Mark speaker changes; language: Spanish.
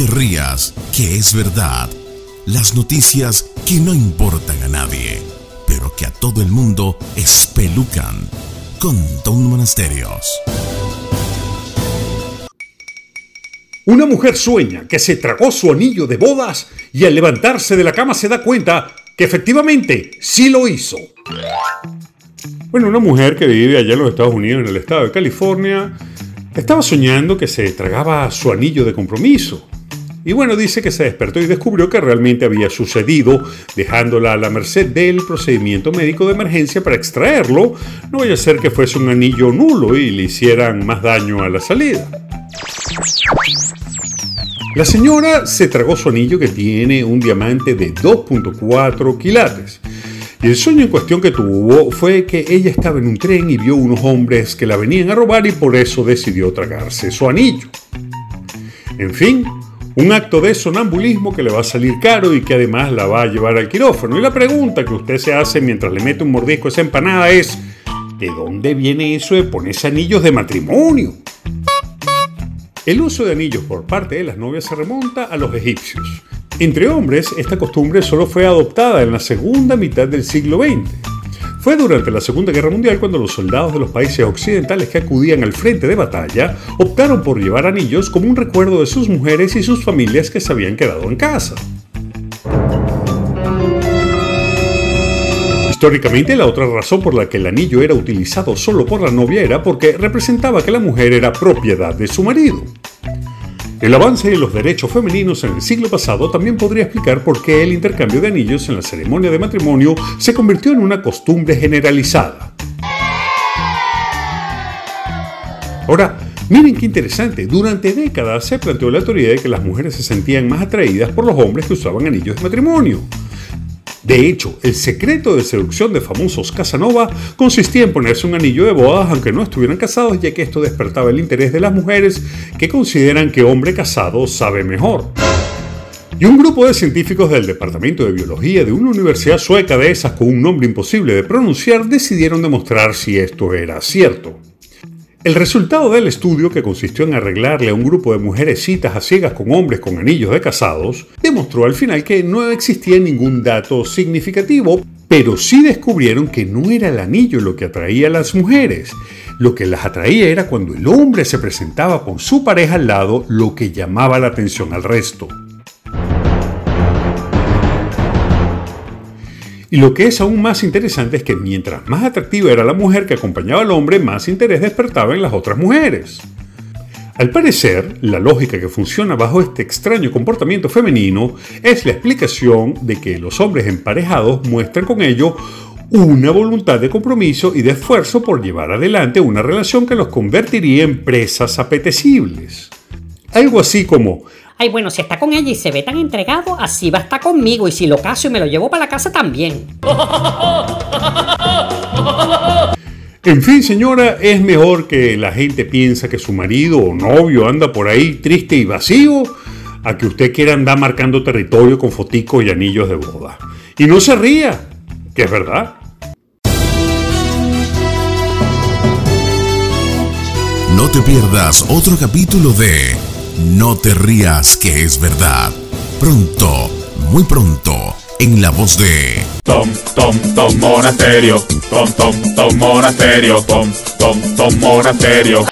Speaker 1: te rías, que es verdad. Las noticias que no importan a nadie, pero que a todo el mundo espelucan. Con Don Monasterios.
Speaker 2: Una mujer sueña que se tragó su anillo de bodas y al levantarse de la cama se da cuenta que efectivamente sí lo hizo. Bueno, una mujer que vive allá en los Estados Unidos, en el estado de California, estaba soñando que se tragaba su anillo de compromiso. Y bueno, dice que se despertó y descubrió que realmente había sucedido, dejándola a la merced del procedimiento médico de emergencia para extraerlo. No vaya a ser que fuese un anillo nulo y le hicieran más daño a la salida. La señora se tragó su anillo que tiene un diamante de 2.4 quilates. Y el sueño en cuestión que tuvo fue que ella estaba en un tren y vio unos hombres que la venían a robar y por eso decidió tragarse su anillo. En fin, un acto de sonambulismo que le va a salir caro y que además la va a llevar al quirófano. Y la pregunta que usted se hace mientras le mete un mordisco a esa empanada es, ¿de dónde viene eso de ponerse anillos de matrimonio? El uso de anillos por parte de las novias se remonta a los egipcios. Entre hombres, esta costumbre solo fue adoptada en la segunda mitad del siglo XX. Fue durante la Segunda Guerra Mundial cuando los soldados de los países occidentales que acudían al frente de batalla optaron por llevar anillos como un recuerdo de sus mujeres y sus familias que se habían quedado en casa. Históricamente, la otra razón por la que el anillo era utilizado solo por la novia era porque representaba que la mujer era propiedad de su marido. El avance de los derechos femeninos en el siglo pasado también podría explicar por qué el intercambio de anillos en la ceremonia de matrimonio se convirtió en una costumbre generalizada. Ahora, miren qué interesante, durante décadas se planteó la teoría de que las mujeres se sentían más atraídas por los hombres que usaban anillos de matrimonio. De hecho, el secreto de seducción de famosos Casanova consistía en ponerse un anillo de bodas aunque no estuvieran casados, ya que esto despertaba el interés de las mujeres que consideran que hombre casado sabe mejor. Y un grupo de científicos del Departamento de Biología de una universidad sueca de esas con un nombre imposible de pronunciar decidieron demostrar si esto era cierto. El resultado del estudio, que consistió en arreglarle a un grupo de mujeres citas a ciegas con hombres con anillos de casados, demostró al final que no existía ningún dato significativo, pero sí descubrieron que no era el anillo lo que atraía a las mujeres. Lo que las atraía era cuando el hombre se presentaba con su pareja al lado, lo que llamaba la atención al resto. Y lo que es aún más interesante es que mientras más atractiva era la mujer que acompañaba al hombre, más interés despertaba en las otras mujeres. Al parecer, la lógica que funciona bajo este extraño comportamiento femenino es la explicación de que los hombres emparejados muestran con ello una voluntad de compromiso y de esfuerzo por llevar adelante una relación que los convertiría en presas apetecibles. Algo así como,
Speaker 3: Ay, bueno, si está con ella y se ve tan entregado, así va a estar conmigo. Y si lo caso y me lo llevo para la casa también.
Speaker 2: En fin, señora, es mejor que la gente piensa que su marido o novio anda por ahí triste y vacío a que usted quiera andar marcando territorio con foticos y anillos de boda. Y no se ría, que es verdad.
Speaker 1: No te pierdas otro capítulo de No te rías que es verdad. Pronto, muy pronto, en la voz de
Speaker 4: Tom, Tom, Tom Monasterio. Tom, Tom, Tom Monasterio. Tom, Tom, Tom Monasterio.